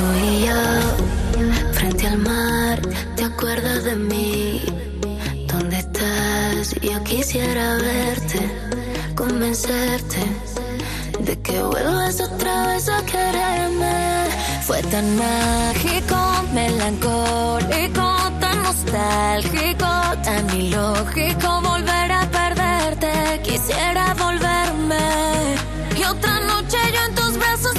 Tú y yo, frente al mar, ¿te acuerdas de mí? ¿Dónde estás? Yo quisiera verte, convencerte de que vuelvas otra vez a quererme. Fue tan mágico, melancólico, tan nostálgico, tan ilógico volver a perderte. Quisiera volverme y otra noche yo en tus brazos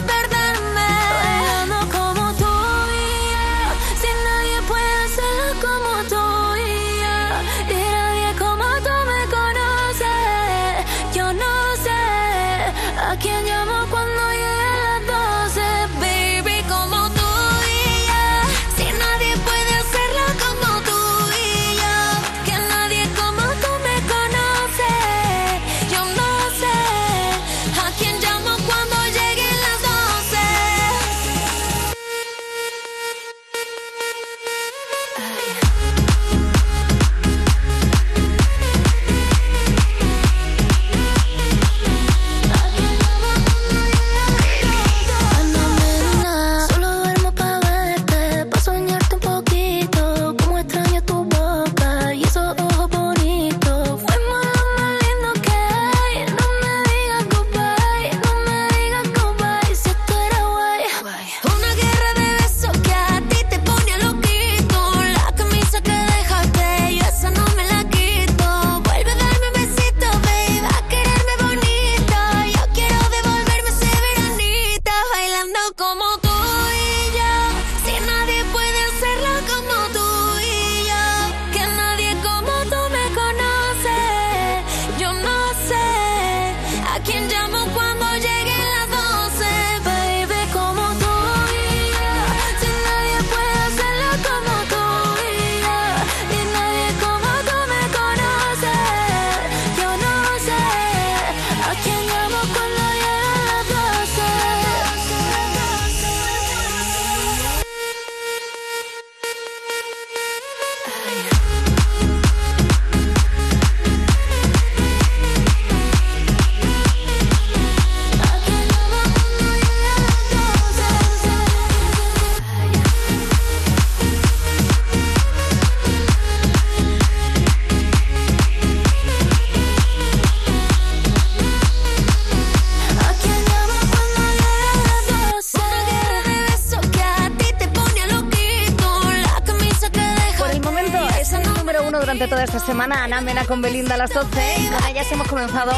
semana. Ana Mena con Belinda a las 12. Con ellas hemos comenzado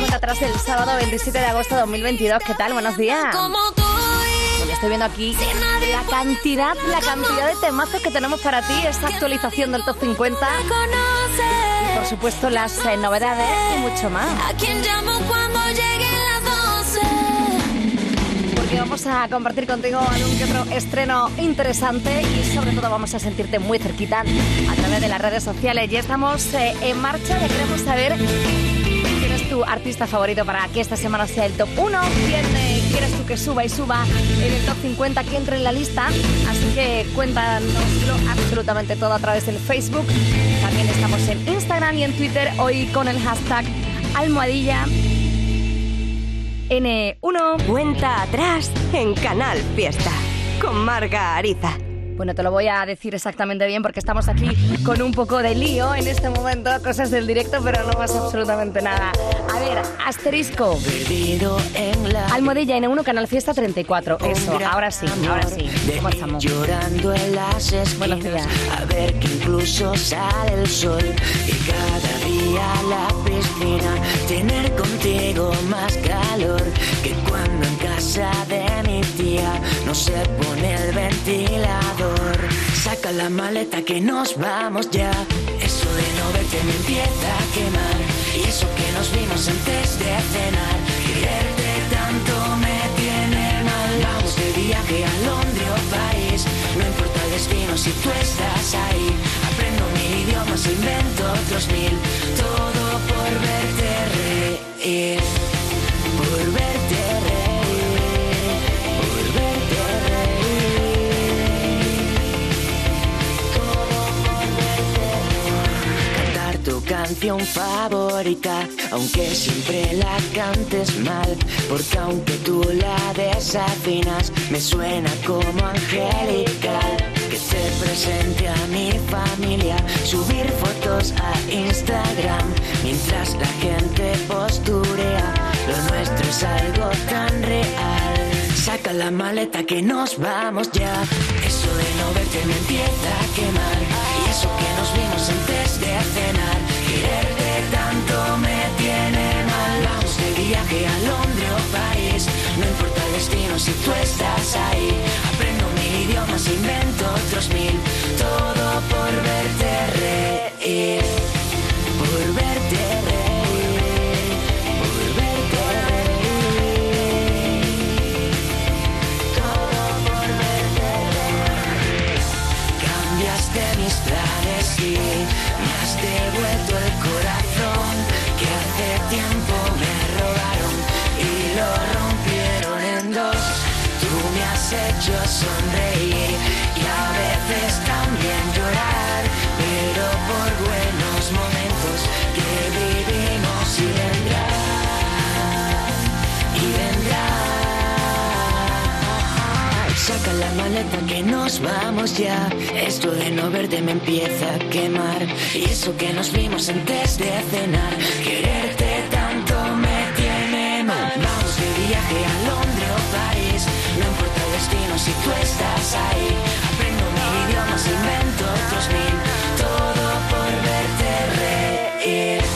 este atrás el sábado 27 de agosto de 2022. ¿Qué tal? Buenos días. Como tú y Bueno, estoy viendo aquí la cantidad, la cantidad de temazos que tenemos para ti. Esta actualización del top 50. me conoce. Por supuesto, las eh, novedades y mucho más. Vamos a compartir contigo algún que otro estreno interesante y sobre todo vamos a sentirte muy cerquita a través de las redes sociales. Ya estamos eh, en marcha, ya queremos saber quién es tu artista favorito para que esta semana sea el top 1, quién eh, quieres tú que suba y suba en el top 50, que entre en la lista. Así que cuéntanoslo absolutamente todo a través del Facebook. También estamos en Instagram y en Twitter hoy con el hashtag almohadilla N1. Cuenta atrás en Canal Fiesta con Marga Ariza. Bueno, te lo voy a decir exactamente bien porque estamos aquí con un poco de lío en este momento, cosas del directo, pero no pasa absolutamente nada. A ver, asterisco. Perdido en la Almohadilla N1, Canal Fiesta 34. Eso, ahora sí, ahora sí. ¿Cómo estamos? Llorando en las Buenos días. A ver que incluso sale el sol Y cada día la piscina Tener contigo más calor Que cuando en casa de mi tía. No se pone el ventilador. Saca la maleta que nos vamos ya. Eso de no verte me empieza a quemar. Y eso que nos vimos antes de cenar. Quererte tanto me tiene mal. Vamos de viaje a Londres o París. No importa el destino si tú estás ahí. Aprendo mil idiomas invento otros mil. Todo por verte reír. Por verte reír canción favorita, aunque siempre la cantes mal, porque aunque tú la desafinas, me suena como angelical. Que se presente a mi familia, subir fotos a Instagram, mientras la gente posturea, lo nuestro es algo tan real. Saca la maleta que nos vamos ya, eso de no verte me empieza a quemar, y eso que nos vimos antes de cenar, viaje a Londres o París, no importa el destino si tú estás ahí. Aprendo mil idiomas, invento otros mil, todo por verte maleta que nos vamos ya. Esto de no verte me empieza a quemar. Y eso que nos vimos antes de cenar. Quererte tanto me tiene mal. Vamos de viaje a Londres o París. No importa el destino si tú estás ahí. Aprendo mil idiomas, invento otros mil. Todo por verte reír.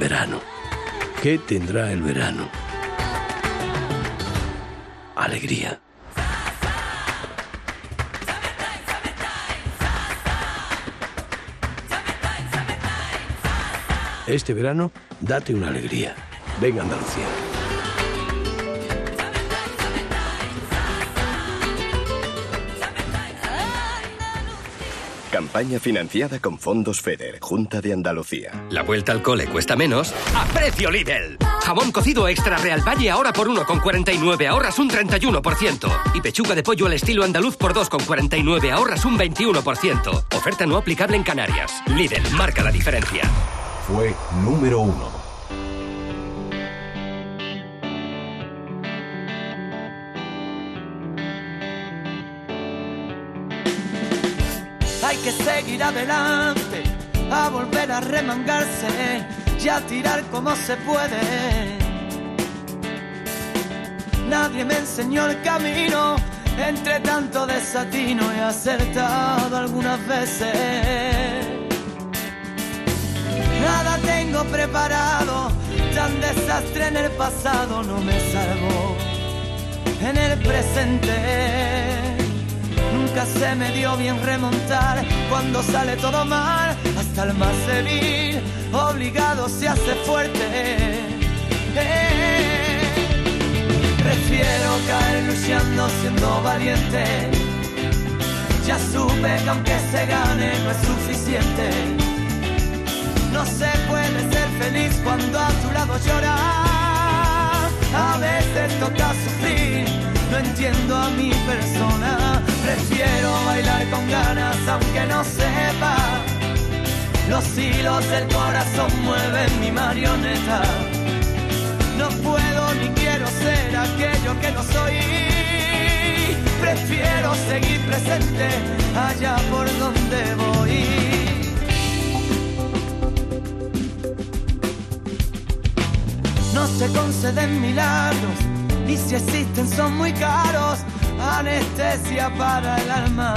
Verano. ¿Qué tendrá el verano? Alegría. Este verano, date una alegría. Venga Andalucía. Campaña financiada con fondos FEDER, Junta de Andalucía. La vuelta al cole cuesta menos a precio Lidl. Jamón cocido extra Real Valle ahora por 1,49 ahorras un 31%. Y pechuga de pollo al estilo andaluz por 2,49 ahorras un 21%. Oferta no aplicable en Canarias. Lidl marca la diferencia. Fue número uno. Seguir adelante, a volver a remangarse y a tirar como se puede. Nadie me enseñó el camino, entre tanto desatino he acertado algunas veces. Nada tengo preparado, tan desastre en el pasado no me salvo en el presente. Nunca se me dio bien remontar cuando sale todo mal. Hasta el más débil, obligado se hace fuerte. Eh, Prefiero caer luchando siendo valiente. Ya supe que aunque se gane no es suficiente. No se puede ser feliz cuando a tu lado lloras. A veces toca sufrir, no entiendo a mi persona. Prefiero bailar con ganas aunque no sepa. Los hilos del corazón mueven mi marioneta. No puedo ni quiero ser aquello que no soy. Prefiero seguir presente allá por donde voy. No se conceden milagros y si existen son muy caros. Anestesia para el alma.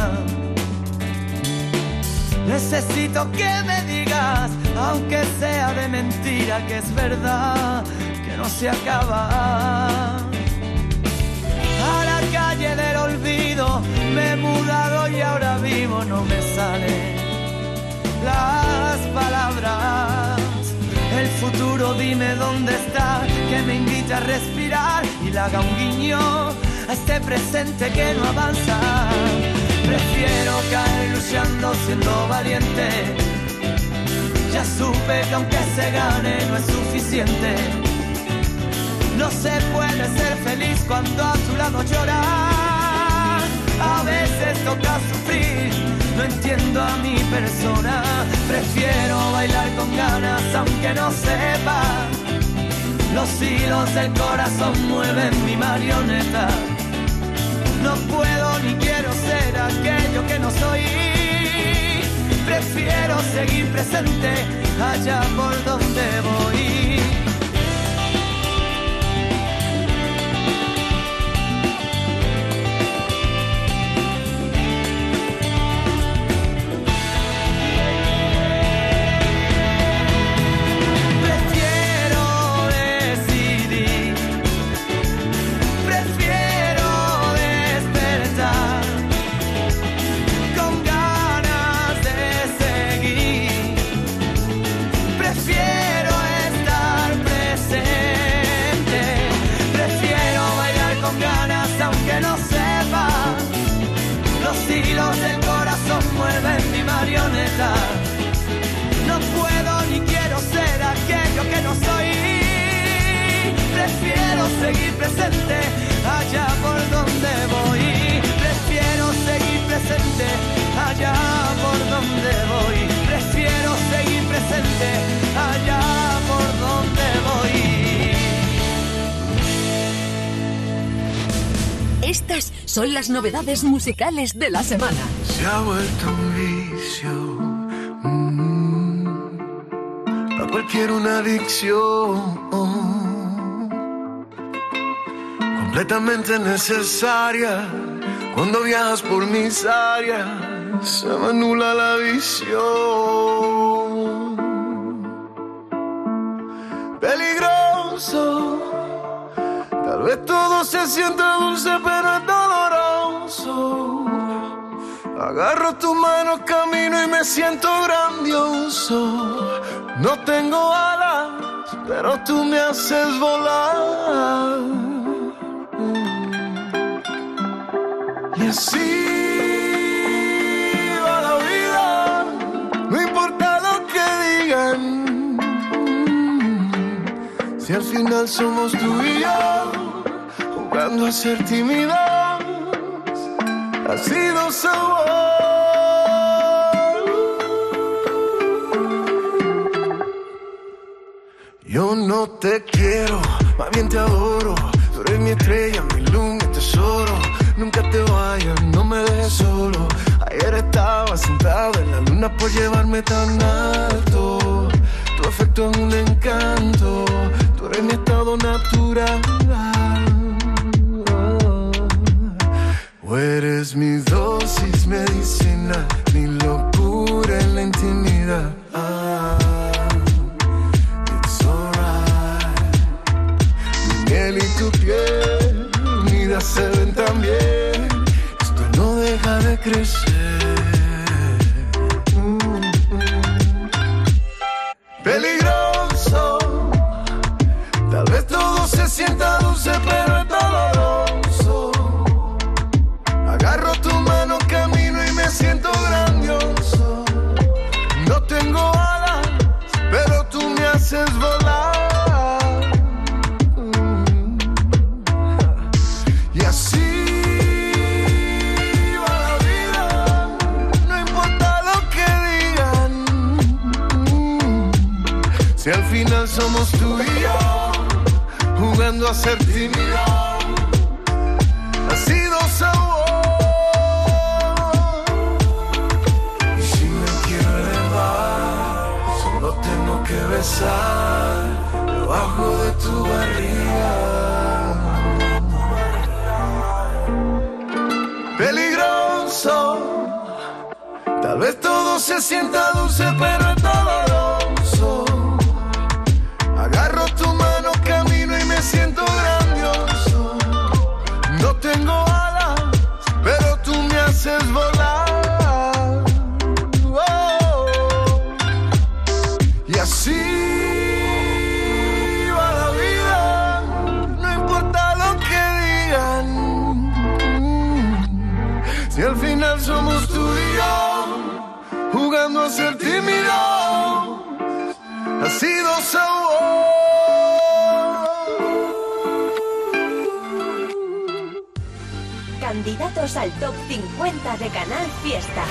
Necesito que me digas, aunque sea de mentira, que es verdad, que no se acaba. A la calle del olvido me he mudado y ahora vivo, no me salen las palabras. El futuro dime dónde está, que me invita a respirar y le haga un guiño a este presente que no avanza. Prefiero caer luchando siendo valiente. Ya supe que aunque se gane no es suficiente. No se puede ser feliz cuando a tu lado llorar. A veces toca sufrir, no entiendo a mi persona. Prefiero bailar con ganas aunque no sepa. Los hilos del corazón mueven mi marioneta. No puedo ni quiero ser aquello que no soy. Prefiero seguir presente allá por donde voy. Presente allá por donde voy. Prefiero seguir presente allá por donde voy. Prefiero seguir presente allá por donde voy. Estas son las novedades musicales de la semana. Se ha vuelto un vicio. mm, a cualquier una adicción. Completamente necesaria. Cuando viajas por mis áreas, se me anula la visión. Peligroso. Tal vez todo se sienta dulce, pero es doloroso. Agarro tu mano, camino y me siento grandioso. No tengo alas, pero tú me haces volar. Y así va la vida, no importa lo que digan. Si al final somos tú y yo, jugando a ser tímidos, ha sido sabor. Yo no te quiero, más bien te adoro. Tú eres mi estrella, mi luz, mi tesoro. Nunca te vayas, no me dejes solo. Ayer estaba sentado en la luna por llevarme tan alto. Tu afecto es un encanto, tú eres mi estado natural. O eres mi dosis medicina, mi locura en la intimidad. Deja a ser tímido, ha sido sabor. Y si me quiero elevar, solo tengo que besar debajo de tu barriga. Peligroso, tal vez todo se sienta dulce, Al Top 50 de Canal Fiesta.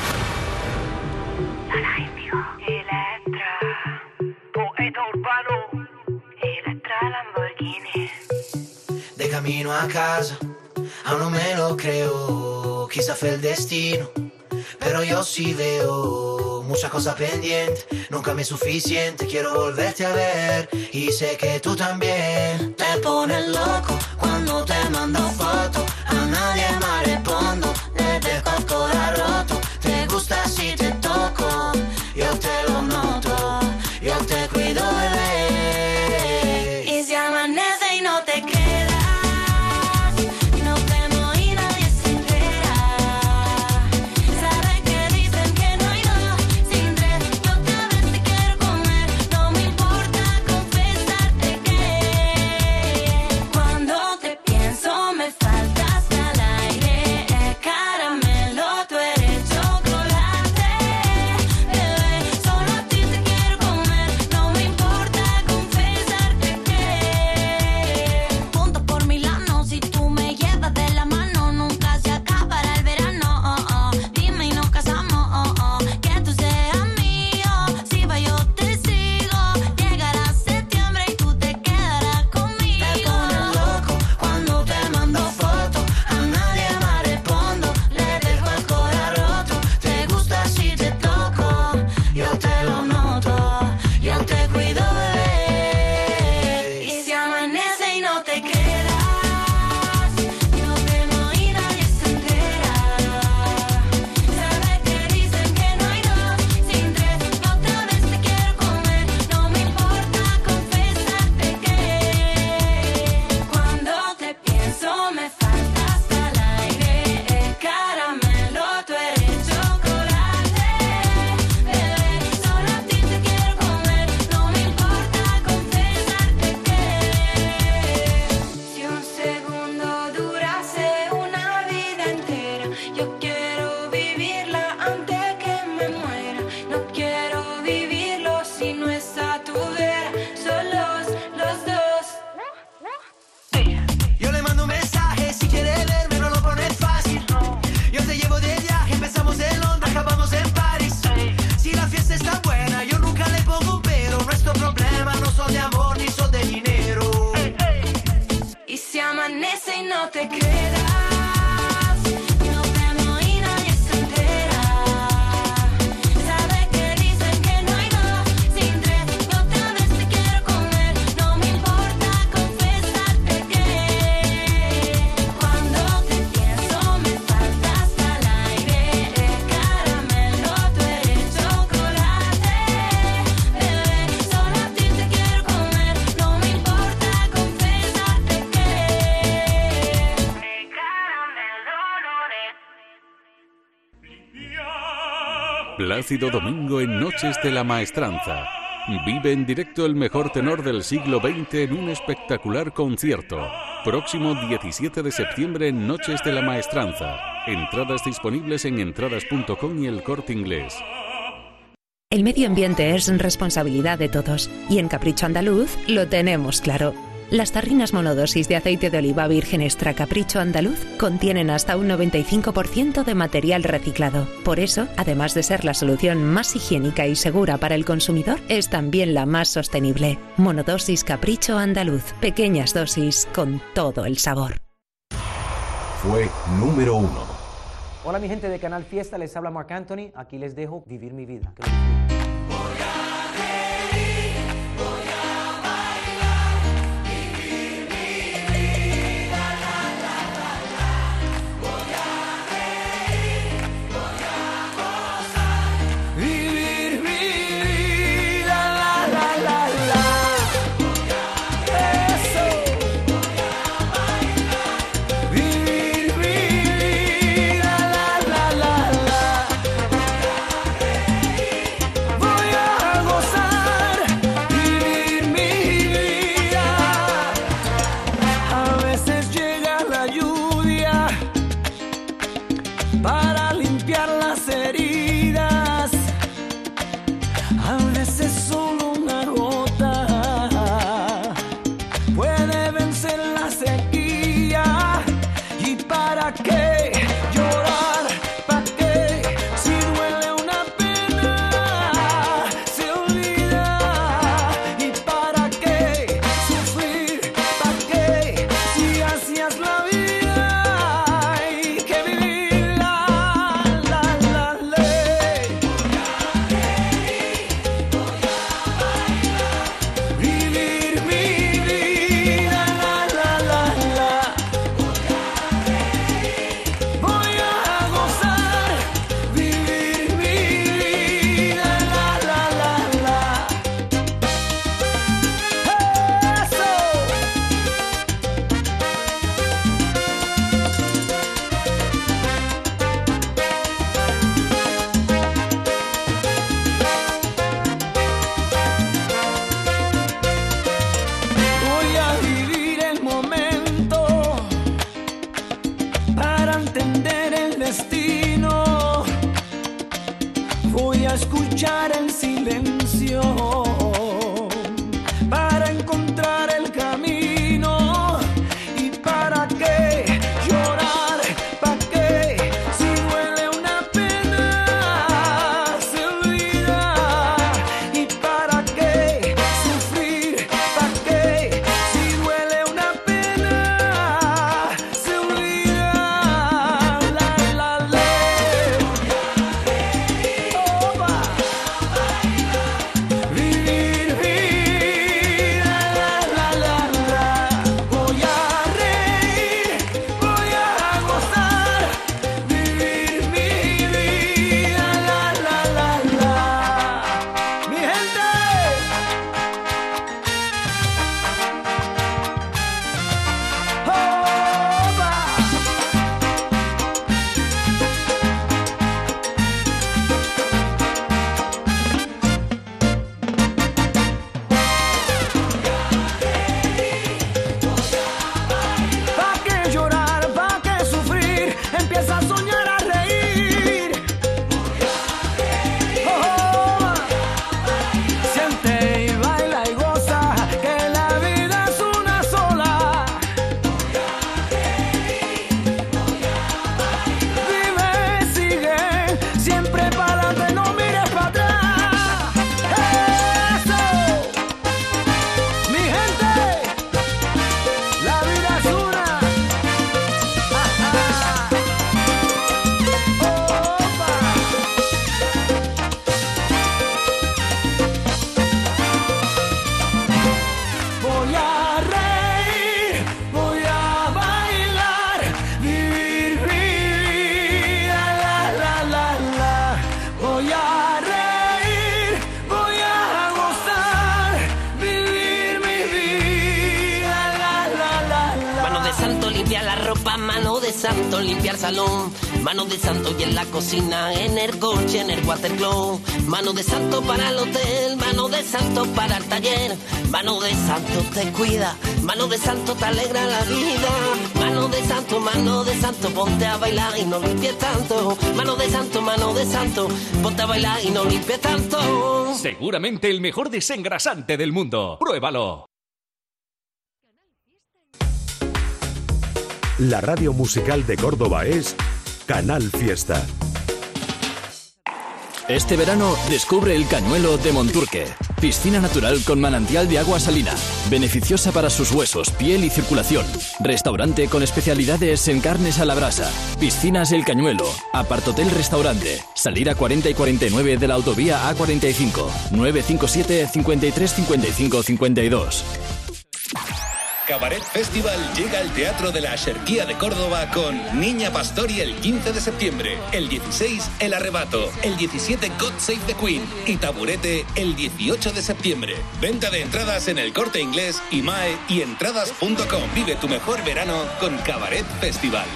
De camino a casa, aún no me lo creo, quizá fue el destino, pero yo sí veo muchas cosas pendientes, nunca me es suficiente, quiero volverte a ver y sé que tú también te pones loco cuando te mando fotos, a nadie más respondo. Plácido Domingo en Noches de la Maestranza. Vive en directo el mejor tenor del siglo XX en un espectacular concierto. Próximo 17 de septiembre en Noches de la Maestranza. Entradas disponibles en entradas.com y el corte inglés. El medio ambiente es responsabilidad de todos y en Capricho Andaluz lo tenemos claro. Las tarrinas monodosis de aceite de oliva virgen extra capricho andaluz contienen hasta un 95% de material reciclado. Por eso, además de ser la solución más higiénica y segura para el consumidor, es también la más sostenible. Monodosis capricho andaluz. Pequeñas dosis con todo el sabor. Fue número uno. Hola mi gente de Canal Fiesta, les habla Marc Anthony. Aquí les dejo vivir mi vida. Bailar y no limpies tanto, mano de santo, mano de santo, ponte a bailar y no limpies tanto. Seguramente el mejor desengrasante del mundo. Pruébalo. La radio musical de Córdoba es Canal Fiesta. Este verano descubre el Cañuelo de Monturque. Piscina natural con manantial de agua salina. Beneficiosa para sus huesos, piel y circulación. Restaurante con especialidades en carnes a la brasa. Piscinas El Cañuelo. Apartotel Restaurante. Salir a 40 y 49 de la autovía A45. 957 53 55 52. Cabaret Festival llega al Teatro de la Axerquía de Córdoba con Niña Pastori el 15 de septiembre, el 16 El Arrebato, el 17 God Save the Queen y Taburete el 18 de septiembre. Venta de entradas en el Corte Inglés, IMAE y entradas.com. Vive tu mejor verano con Cabaret Festival.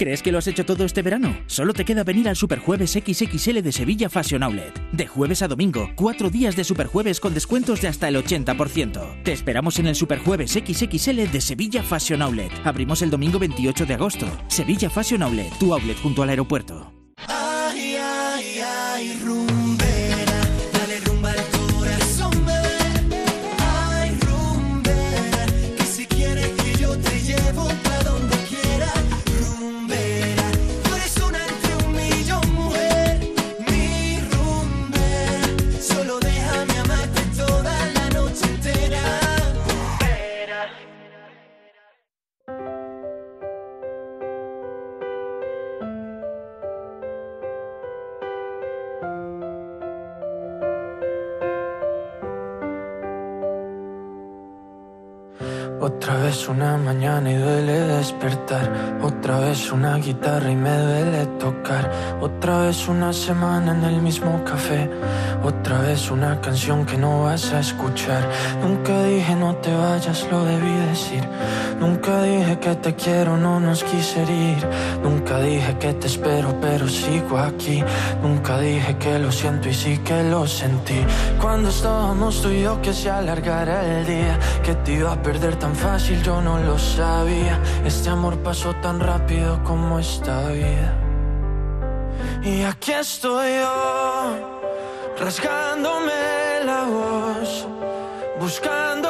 ¿Crees que lo has hecho todo este verano? Solo te queda venir al Superjueves XXL de Sevilla Fashion Outlet. De jueves a domingo, cuatro días de Superjueves con descuentos de hasta el 80%. Te esperamos en el Superjueves XXL de Sevilla Fashion Outlet. Abrimos el domingo 28 de agosto. Sevilla Fashion Outlet, tu outlet junto al aeropuerto. Y duele despertar. Otra vez una guitarra y me duele tocar. Otra vez una semana en el mismo café. Otra vez una canción que no vas a escuchar. Nunca dije no te vayas, lo debí decir. Nunca dije que te quiero, no nos quise ir. Nunca dije que te espero, pero sigo aquí. Nunca dije que lo siento y sí que lo sentí. Cuando estábamos tú y yo que se alargara el día, que te iba a perder tan fácil, yo no lo sabía. Este amor pasó tan rápido como esta vida. Y aquí estoy yo, rasgándome la voz, buscándote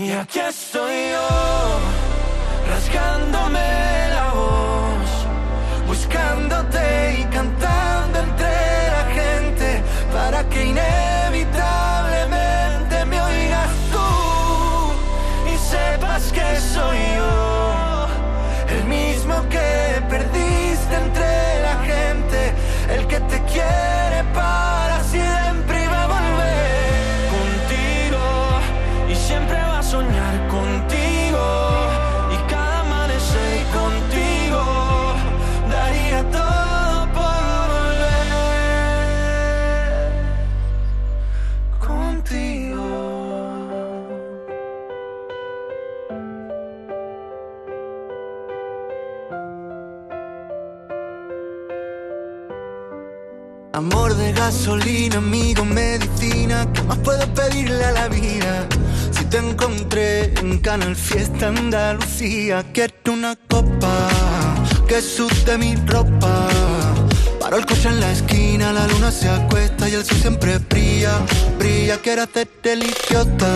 Y aquí estoy yo, rasgándome amigo, medicina, ¿qué más puedo pedirle a la vida? Si te encontré en Canal Fiesta Andalucía, quiero una copa que suste mi ropa. Paro el coche en la esquina, la luna se acuesta y el sol siempre brilla, brilla. Quiero hacerte el idiota,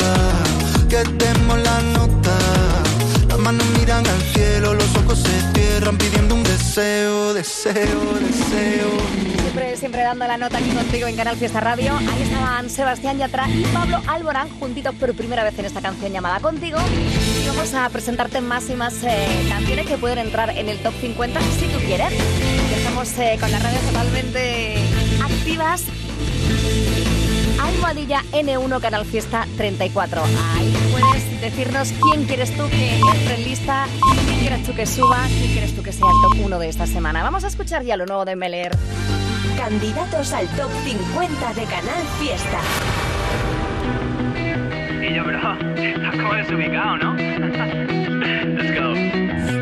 que demos la nota. Las manos miran al cielo, los ojos se cierran pidiendo un deseo, deseo, deseo. Siempre, siempre dando la nota aquí contigo en Canal Fiesta Radio. Ahí estaban Sebastián Yatra y Pablo Alborán juntitos por primera vez en esta canción llamada Contigo. Y vamos a presentarte más y más eh, canciones que pueden entrar en el top 50 si tú quieres. Ya estamos eh, con las radios totalmente activas. Almohadilla N1 Canal Fiesta 34. Ahí puedes decirnos quién quieres tú que entre en lista, quién quieres tú que suba, quién quieres tú que sea el top 1 de esta semana. Vamos a escuchar ya lo nuevo de Meler. Candidatos al top 50 de Canal Fiesta. Y yo, bro, ¿cómo desubicado, no? Let's go.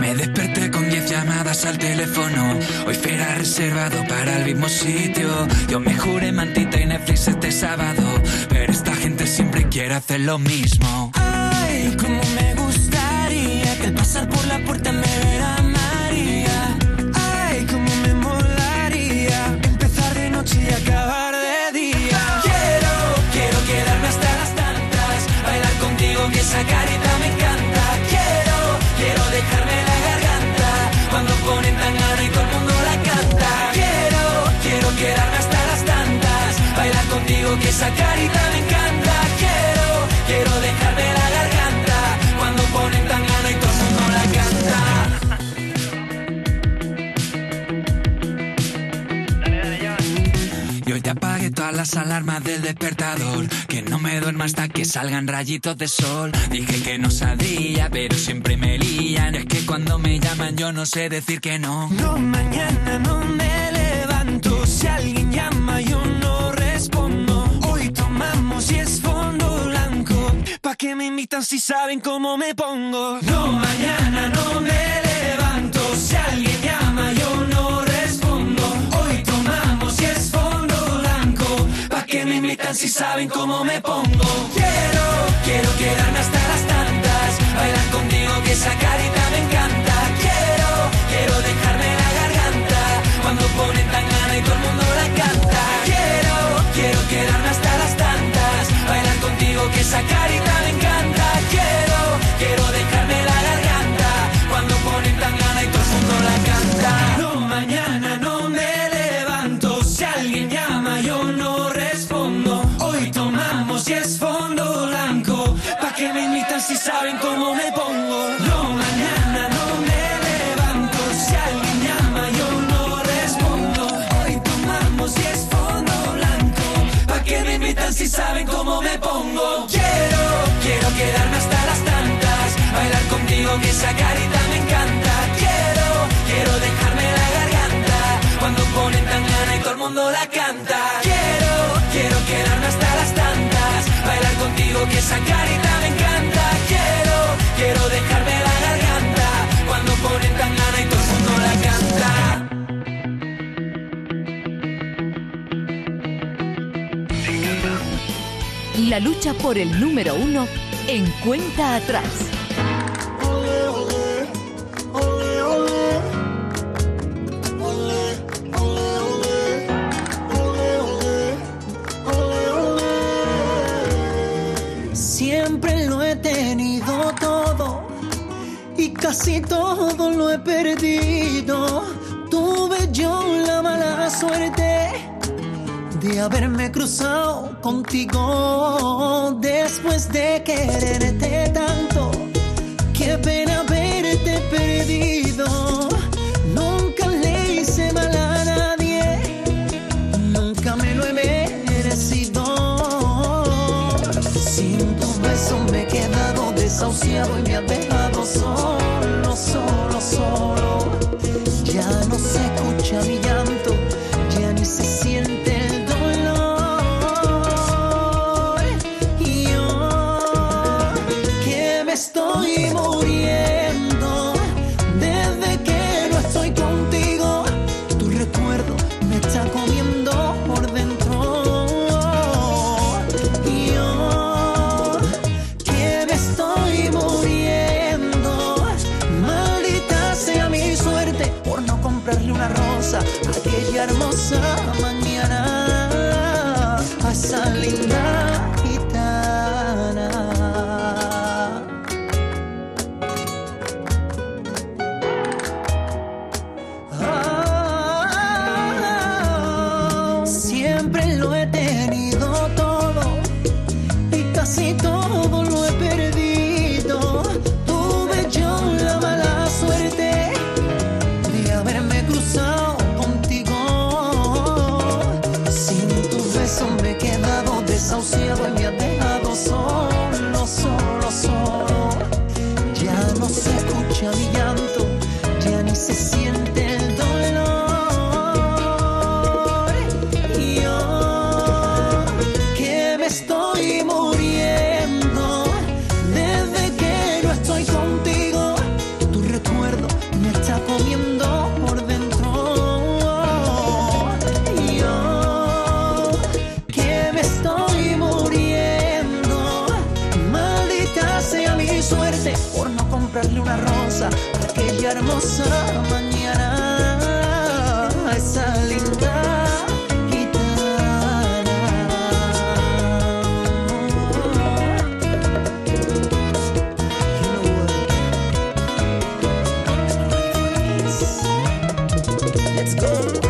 Me desperté con 10 llamadas al teléfono. Hoy fuera reservado para el mismo sitio. Yo me juré mantita y Netflix este sábado. Pero esta gente siempre quiere hacer lo mismo. Ay, como me gustaría que al pasar por la puerta me que esa carita me encanta. Quiero, quiero dejarme la garganta cuando ponen tangana y todo el mundo la canta. Yo ya apagué todas las alarmas del despertador. Que no me duerma hasta que salgan rayitos de sol. Dije que no sabía, pero siempre me lían. Es que cuando me llaman yo no sé decir que no. No, mañana no me levanto. Si alguien llama, yo qué me invitan si saben cómo me pongo? No, mañana no me levanto. Si alguien llama, yo no respondo. Hoy tomamos y es fondo blanco. ¿Pa' qué me invitan si saben cómo me pongo. Quiero, quiero quedarme hasta las tantas, bailar contigo que esa carita me encanta. Quiero, quiero dejarme la garganta, cuando ponen tan gana y todo el mundo la canta. Quiero, quiero quedarme hasta las tantas, bailar contigo que esa carita contigo que esa carita me encanta. Quiero, quiero dejarme la garganta, cuando ponen tan gana y todo el mundo la canta. Quiero, quiero quedarme hasta las tantas, bailar contigo que esa carita me encanta. Quiero, quiero dejarme la garganta, cuando ponen tan gana y todo el mundo la canta. La lucha por el número uno en cuenta atrás. Casi todo lo he perdido. Tuve yo la mala suerte de haberme cruzado contigo después de quererte tanto. Qué pena haberte perdido. Nunca le hice mal a nadie, nunca me lo he merecido. Sin tus besos me he quedado desahuciado y me has dejado solo, solo, Let's go.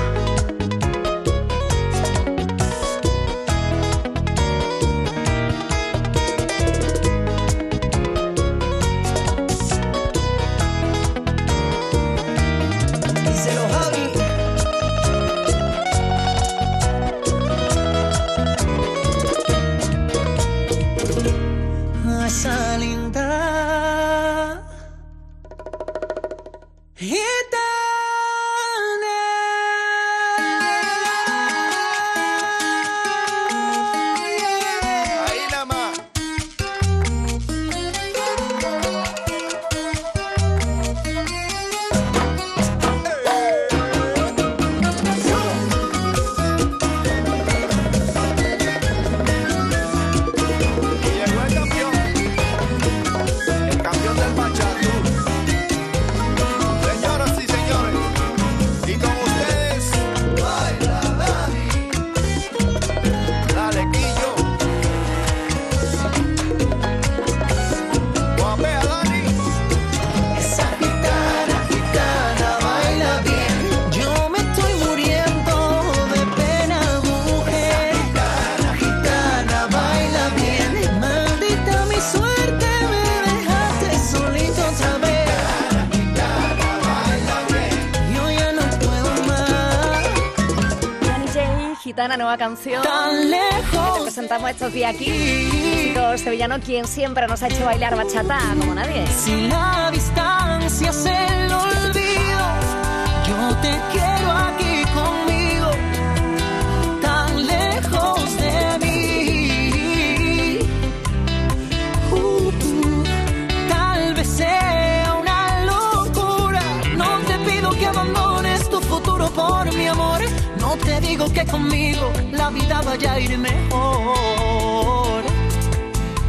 Nueva canción. Tan lejos Que te presentamos estos días aquí. Chico sevillano, quien siempre nos ha hecho bailar bachata como nadie. Si la que conmigo la vida vaya a ir mejor.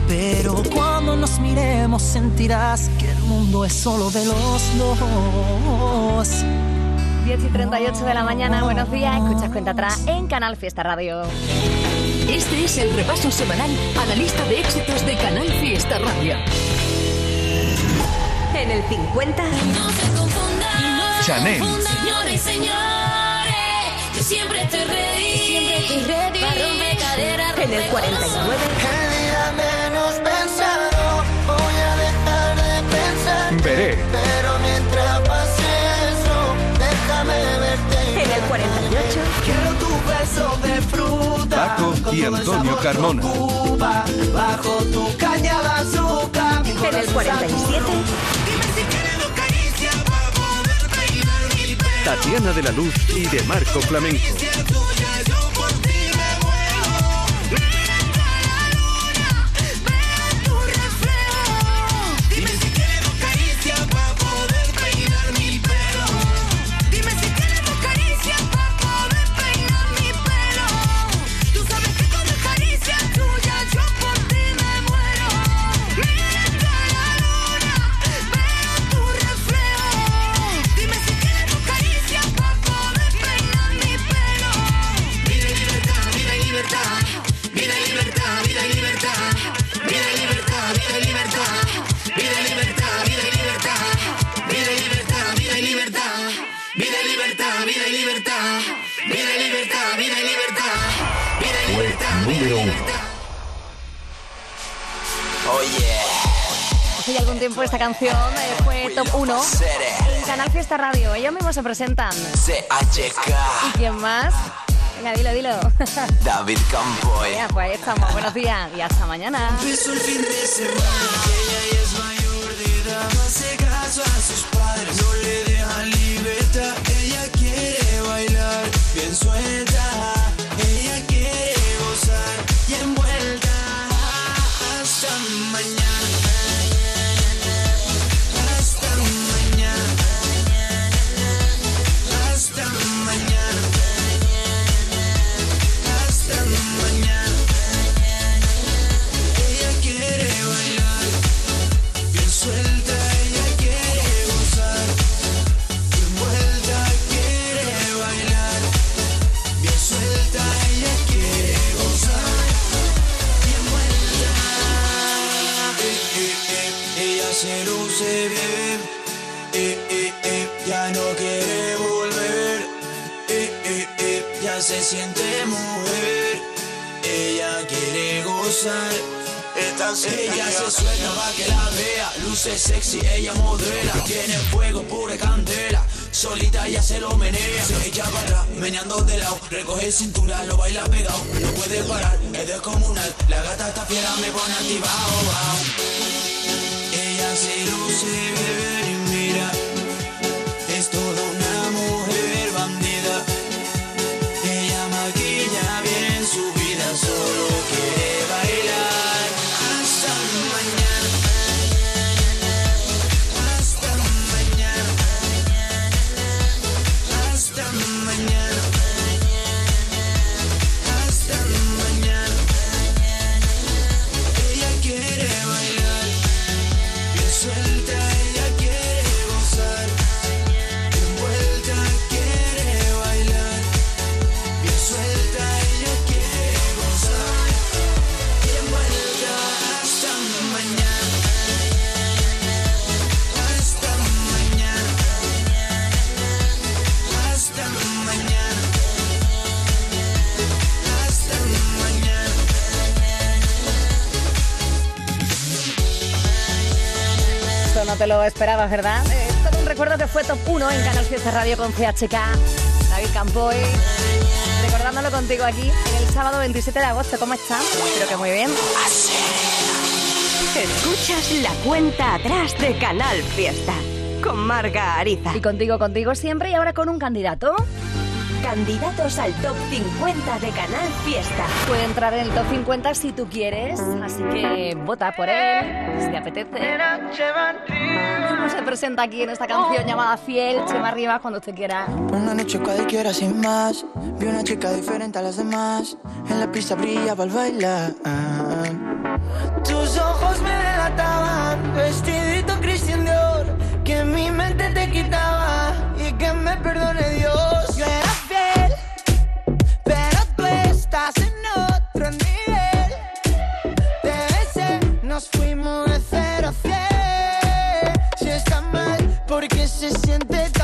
Pero cuando nos miremos sentirás que el mundo es solo de los dos. 10 y 38 de la mañana, buenos días. Escuchas cuenta atrás en Canal Fiesta Radio. Este es el repaso semanal a la lista de éxitos de Canal Fiesta Radio. En el 50. Chanel. Señores y señores, yo siempre estoy ready. Siempre estoy ready. Para romper caderas, En el 49. El día menos pensado, voy a dejar de pensar. Veré. Pero mientras pase eso, déjame verte. En el 48. Quiero tu beso de fruta. Paco y Antonio Carmona. Cuba, bajo tu caña de azúcar. En el corazón 47. Tatiana de la Luz y de Marco Flamenco. Número uno. Hace ya algún tiempo esta canción eh, fue top 1 en Canal Fiesta Radio. Ellos mismos se presentan. ¿Y quién más? Venga, dilo, dilo. David Campoy. Ya, pues ahí estamos. Buenos días y hasta mañana. Empezó el fin de semana, ella ya es mayor de edad, no hace caso a sus padres, no le dejan libertad, ella quiere bailar bien suelta, Ella se suelta para que la vea. Luce sexy, ella modela. Tiene fuego, pura candela. Solita ella se lo menea. Se echa para atrás, meneando de lado. Recoge cintura, lo baila pegado. No puede parar, es descomunal. La gata está fiera, me pone activado. wow. Ella se luce, bebé, lo esperabas, ¿verdad? Eh, todo un recuerdo que fue top 1 en Canal Fiesta Radio con CHK. David Campoy. Recordándolo contigo aquí en el sábado 27 de agosto. ¿Cómo estás? Espero que muy bien. Escuchas la cuenta atrás de Canal Fiesta con Marga Ariza. Y contigo, contigo siempre y ahora con un candidato. Candidatos al top 50 de Canal Fiesta. Puede entrar en el top 50 si tú quieres, así que vota por él, si te apetece. ¿Cómo se presenta aquí en esta canción llamada Fiel? Chema arriba cuando usted quiera. Una noche cualquiera sin más. Vi una chica diferente a las demás. En la pista brillaba al bailar. Tus ojos me delataban. Vestidito porque se siente tan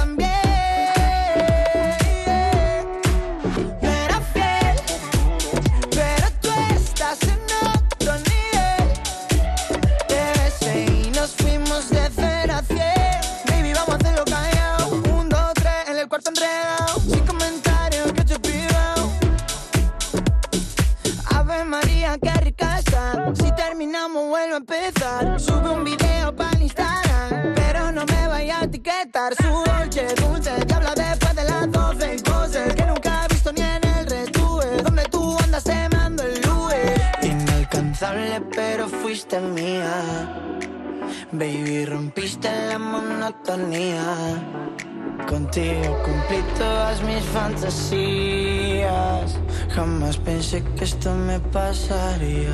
Contigo cumplí todas mis fantasías. Jamás pensé que esto me pasaría.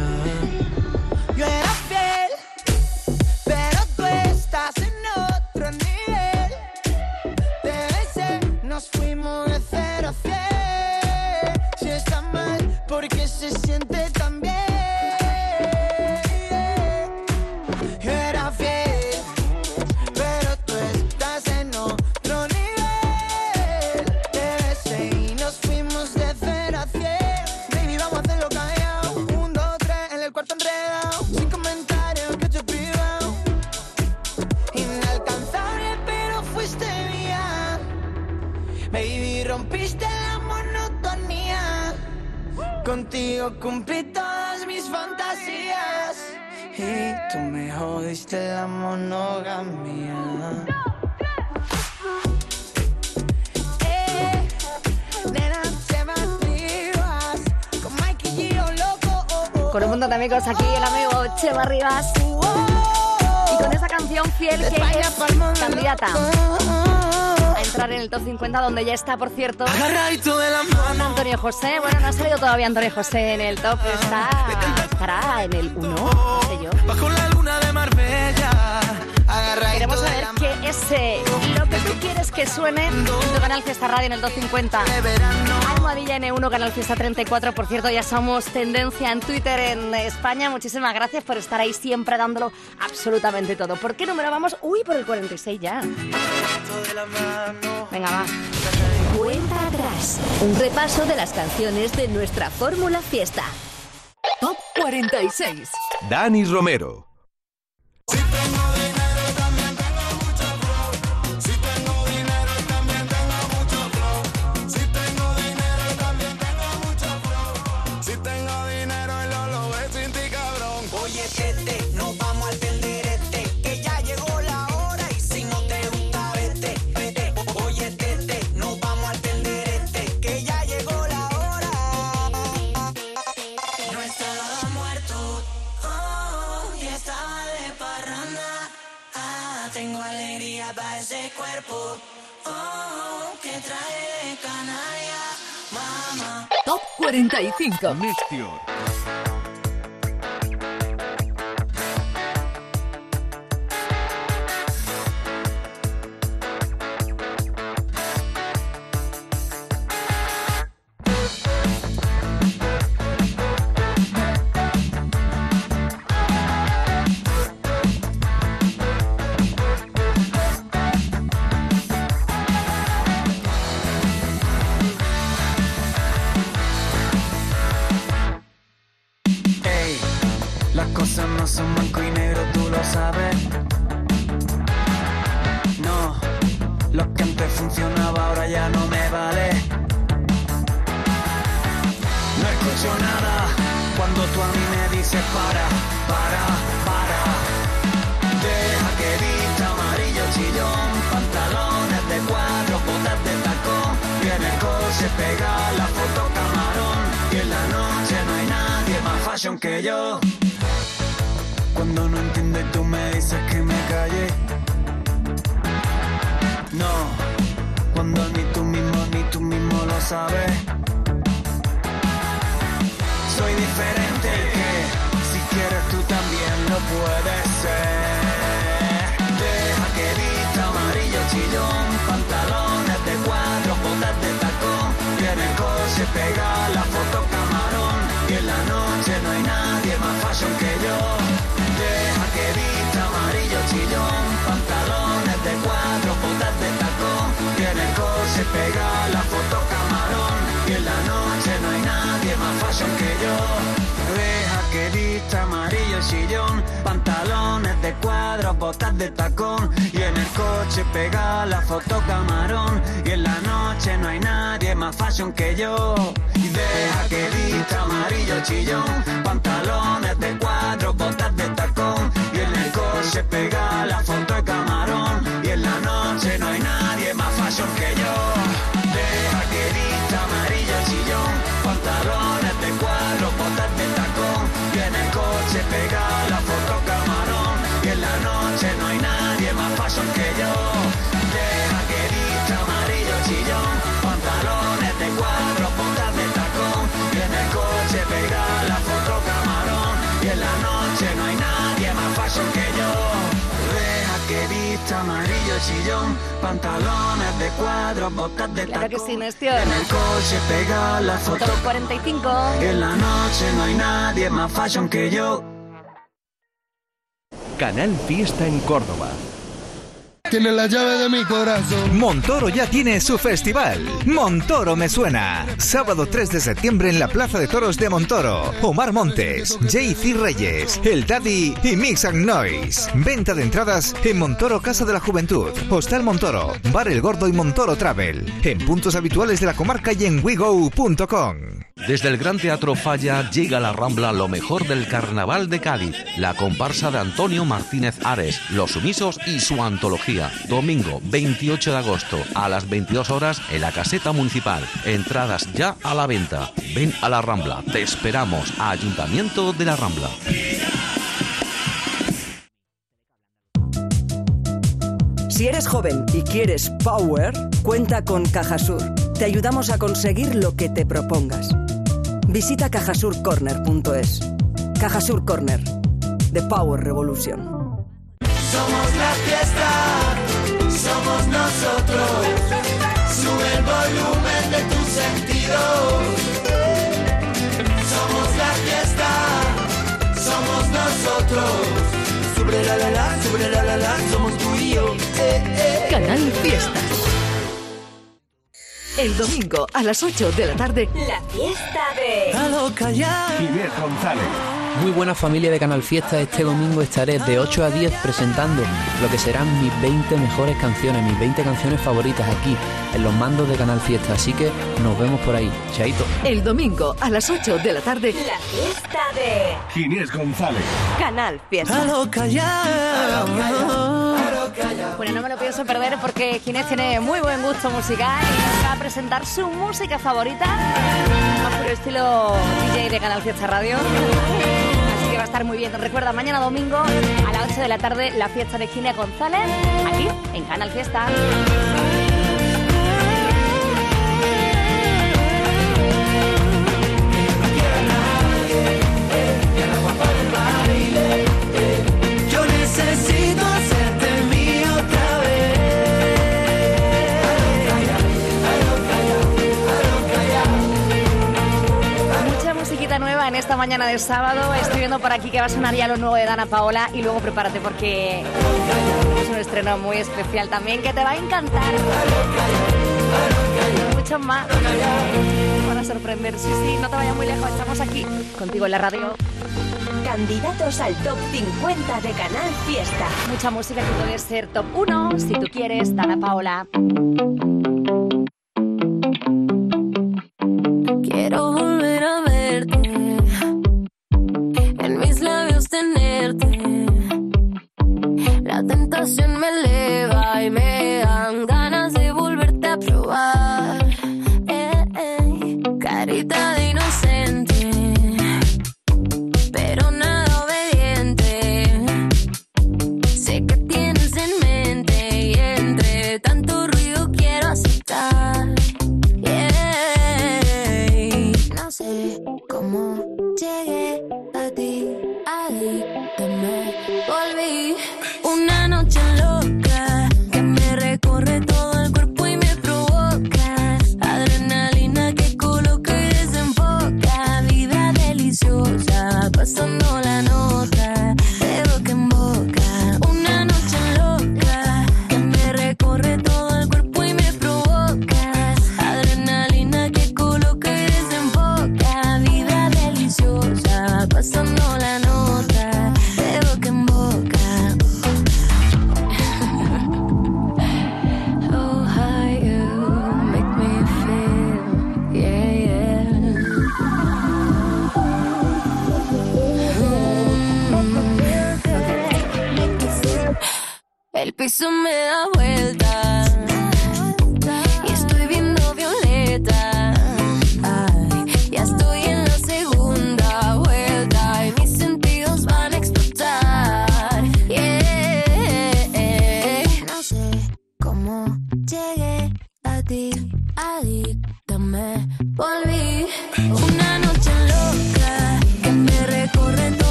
Con un montón de amigos aquí, el amigo Chema Rivas. Y con esa canción fiel que es candidata a entrar en el top 50, donde ya está, por cierto. Antonio José. Bueno, no ha salido todavía Antonio José en el top, está, estará en el 1, no sé yo. Bajo la luna de Marbella. Queremos saber la que ese, lo que tú quieres que suene en tu canal Fiesta Radio en el 250. Almohadilla N1, canal Fiesta 34. Por cierto, ya somos tendencia en Twitter en España. Muchísimas gracias por estar ahí siempre dándolo absolutamente todo. ¿Por qué número vamos? Uy, por el 46 ya. Venga, va. Cuenta atrás. Un repaso de las canciones de nuestra fórmula fiesta. Top 46. Dani Romero. Top 45. Ey, chillón, pantalones de cuadro, botas de Claro que sí. En el coche pega la foto Top 45. y en la noche no hay nadie más fashion que yo. Canal Fiesta en Córdoba. Tiene la llave de mi corazón. Montoro ya tiene su festival. Montoro me suena. Sábado 3 de septiembre en la Plaza de Toros de Montoro. Omar Montes, JC Reyes, El Daddy y Mix and Noise. Venta de entradas en Montoro Casa de la Juventud, Hostal Montoro, Bar El Gordo y Montoro Travel. En puntos habituales de la comarca y en wego.com. Desde el Gran Teatro Falla llega a la Rambla lo mejor del Carnaval de Cádiz, la comparsa de Antonio Martínez Ares, Los Sumisos y su antología. Domingo 28 de agosto a las 22 horas en la caseta municipal. Entradas ya a la venta. Ven a la Rambla, te esperamos. Ayuntamiento de la Rambla. Si eres joven y quieres power, cuenta con Cajasur. Te ayudamos a conseguir lo que te propongas. Visita cajasurcorner.es. Cajasur Corner. The Power Revolution. Somos Sube el volumen de tus sentidos. Somos la fiesta, somos nosotros. Sobre la la la, sobre la la la, somos tú y yo. Eh, eh. Canal Fiesta. El domingo a las 8 de la tarde. La fiesta de... Inés González. Muy buena familia de Canal Fiesta, este domingo estaré de 8 a 10 presentando lo que serán mis 20 mejores canciones, mis 20 canciones favoritas aquí en los mandos de Canal Fiesta, así que nos vemos por ahí. Chaito. El domingo a las 8 de la tarde. La fiesta de... Inés González. Canal Fiesta. Bueno, no me lo pienso perder porque Ginés tiene muy buen gusto musical y va a presentar su música favorita, más el estilo DJ de Canal Fiesta Radio. Así que va a estar muy bien. Recuerda, mañana domingo a las 8 de la tarde la fiesta de Ginés González, aquí en Canal Fiesta. Esta mañana de sábado. Estoy viendo por aquí que va a sonar ya lo nuevo de Dana Paola y luego prepárate porque es un estreno muy especial también que te va a encantar. Y Mucho más. Te van a sorprender. Sí, sí, no te vayas muy lejos. Estamos aquí contigo en la radio. Candidatos al top 50 de Canal Fiesta. Mucha música que puede ser top 1 si tú quieres, Dana Paola. me eleva y me dan ganas de volverte a probar. Eh, eh, carita de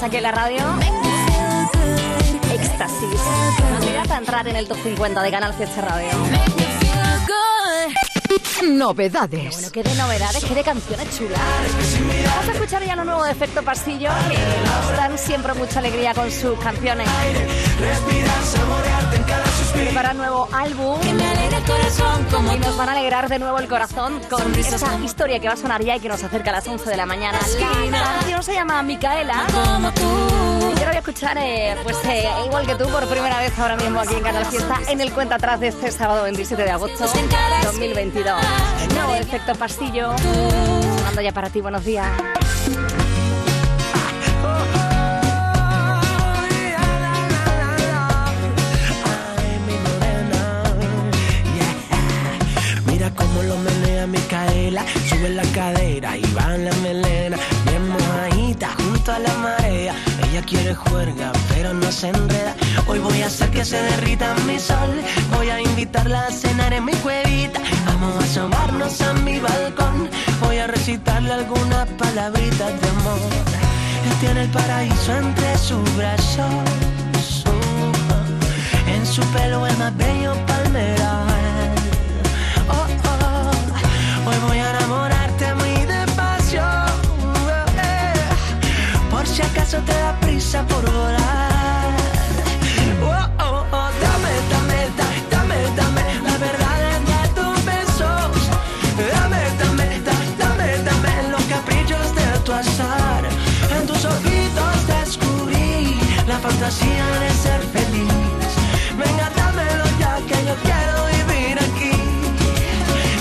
que aquí en la radio. Éxtasis. Candidata a entrar en el top 50 de Canal Fiesta Radio. Novedades. Bueno, qué de novedades, qué de canciones chulas. Vamos a escuchar ya lo nuevo de Efecto Pasillo, que nos dan siempre mucha alegría con sus canciones. Prepara nuevo álbum y nos van a alegrar de nuevo el corazón con esta historia que va a sonar ya y que nos acerca a las 11 de la mañana. La canción se llama Micaela. Y yo la voy a escuchar, eh, pues eh, igual que tú, por primera vez ahora mismo aquí en Canal Fiesta, en el cuenta atrás de este sábado 27 de agosto 2022. Nuevo Efecto Pasillo. Sonando ya para ti, buenos días. Sube la cadera y va en la melena, bien mojadita junto a la marea. Ella quiere juerga, pero no se enreda. Hoy voy a hacer que se derrita mi sol. Voy a invitarla a cenar en mi cuevita. Vamos a asomarnos a mi balcón. Voy a recitarle algunas palabritas de amor. Él tiene el paraíso entre sus brazos. En su pelo el más bello palmeral. Oh, oh, hoy voy a por volar. Oh, oh, oh, dame, dame, da- dame, dame la verdad de tus besos. Dame, dame, da- dame, dame los caprichos de tu azar. En tus ojitos descubrí la fantasía de ser feliz. Venga, dámelo ya que yo quiero vivir aquí,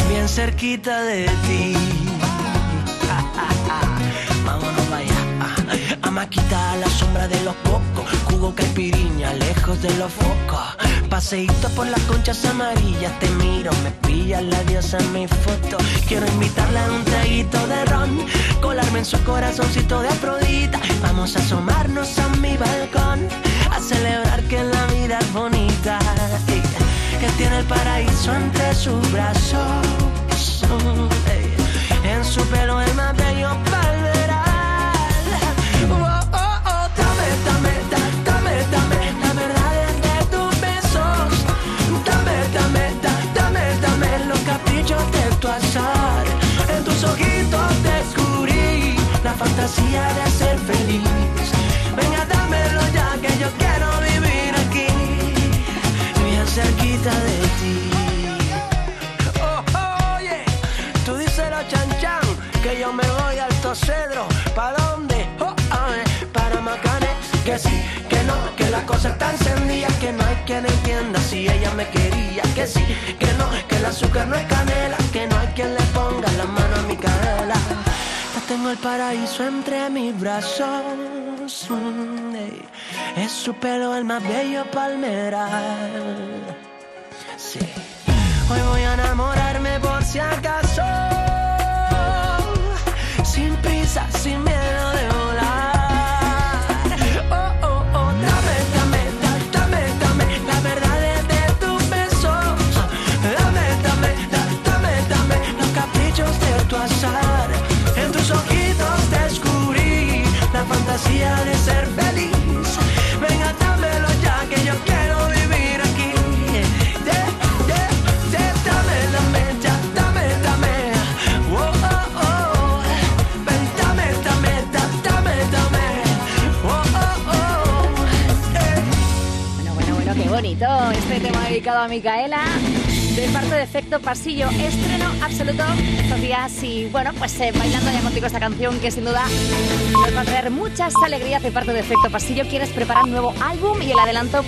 bien cerquita de ti. Vámonos vaya. A la sombra de los cocos, jugo caipiriña lejos de los focos. Paseíto por las conchas amarillas, te miro, me pilla la diosa en mi foto. Quiero invitarla a un traguito de ron, colarme en su corazoncito de Afrodita. Vamos a asomarnos a mi balcón, a celebrar que la vida es bonita. Que tiene el paraíso entre sus brazos. En su pelo el más fantasía de ser feliz. Venga, dámelo ya que yo quiero vivir aquí, bien cerquita de ti. Oh, oh yeah. tú díselo chan chan, que yo me voy al cedro. ¿Pa dónde? Oh, para Macané, que sí, que no, que la cosa está encendida, que no hay quien entienda si ella me quería, que sí, que no, que el azúcar no es canela, que no hay quien le ponga la mano a mi cadera. Tengo el paraíso entre mis brazos. mm. Es su pelo el más bello palmeral. Sí. Hoy voy a enamorarme por si acaso. Sin prisa, sin fantasía de ser feliz. Venga, dámelo ya que yo quiero vivir aquí. Yeah, dame, dame, ya, dame, dame. Oh, oh, oh. Ven, dame, dame, da- dame, dame. Oh, oh, oh. Bueno, bueno, bueno, qué bonito este tema dedicado a Micaela. De parte de Efecto Pasillo, estreno absoluto estos días y bueno, pues eh, bailando ya contigo esta canción que sin duda nos va a traer muchas alegrías de parte de Efecto Pasillo. Quieres preparar un nuevo álbum y el adelanto